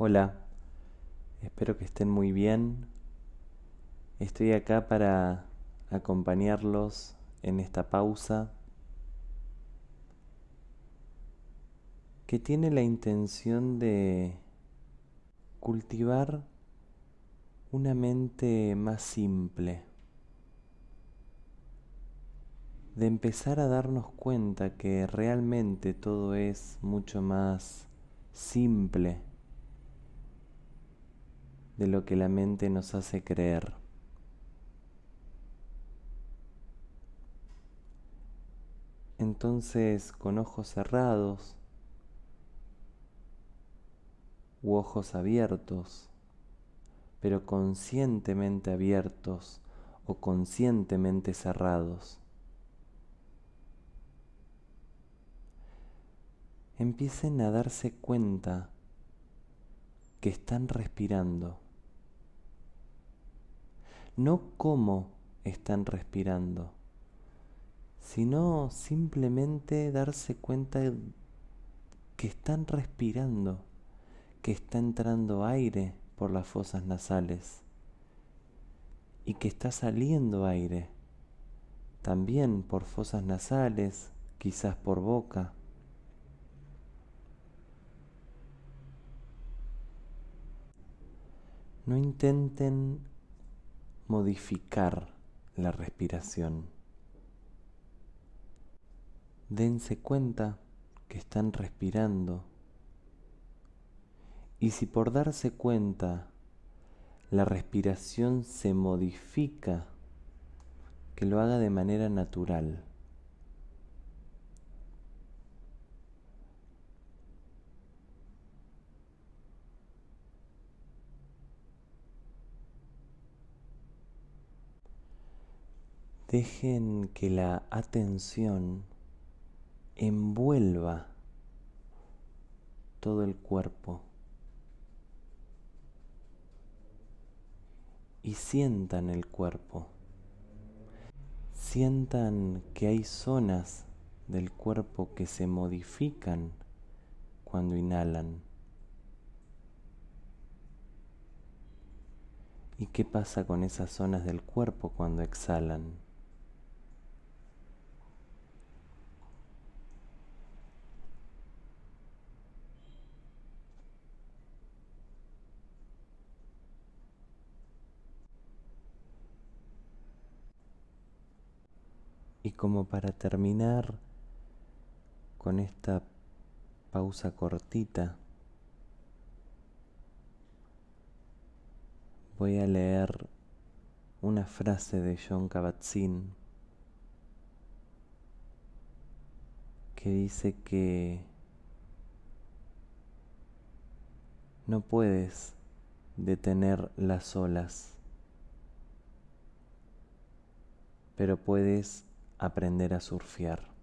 Hola, espero que estén muy bien. Estoy acá para acompañarlos en esta pausa que tiene la intención de cultivar una mente más simple, de empezar a darnos cuenta que realmente todo es mucho más simple de lo que la mente nos hace creer. Entonces, con ojos cerrados u ojos abiertos, pero conscientemente abiertos o conscientemente cerrados, empiecen a darse cuenta que están respirando no cómo están respirando, sino simplemente darse cuenta que están respirando, que está entrando aire por las fosas nasales y que está saliendo aire también por fosas nasales, quizás por boca. No intenten modificar la respiración. Dense cuenta que están respirando y si por darse cuenta la respiración se modifica, que lo haga de manera natural. Dejen que la atención envuelva todo el cuerpo y sientan el cuerpo. Sientan que hay zonas del cuerpo que se modifican cuando inhalan. ¿Y qué pasa con esas zonas del cuerpo cuando exhalan? Y como para terminar con esta pausa cortita, voy a leer una frase de John Kabat-Zinn que dice que no puedes detener las olas, pero puedes aprender a surfear.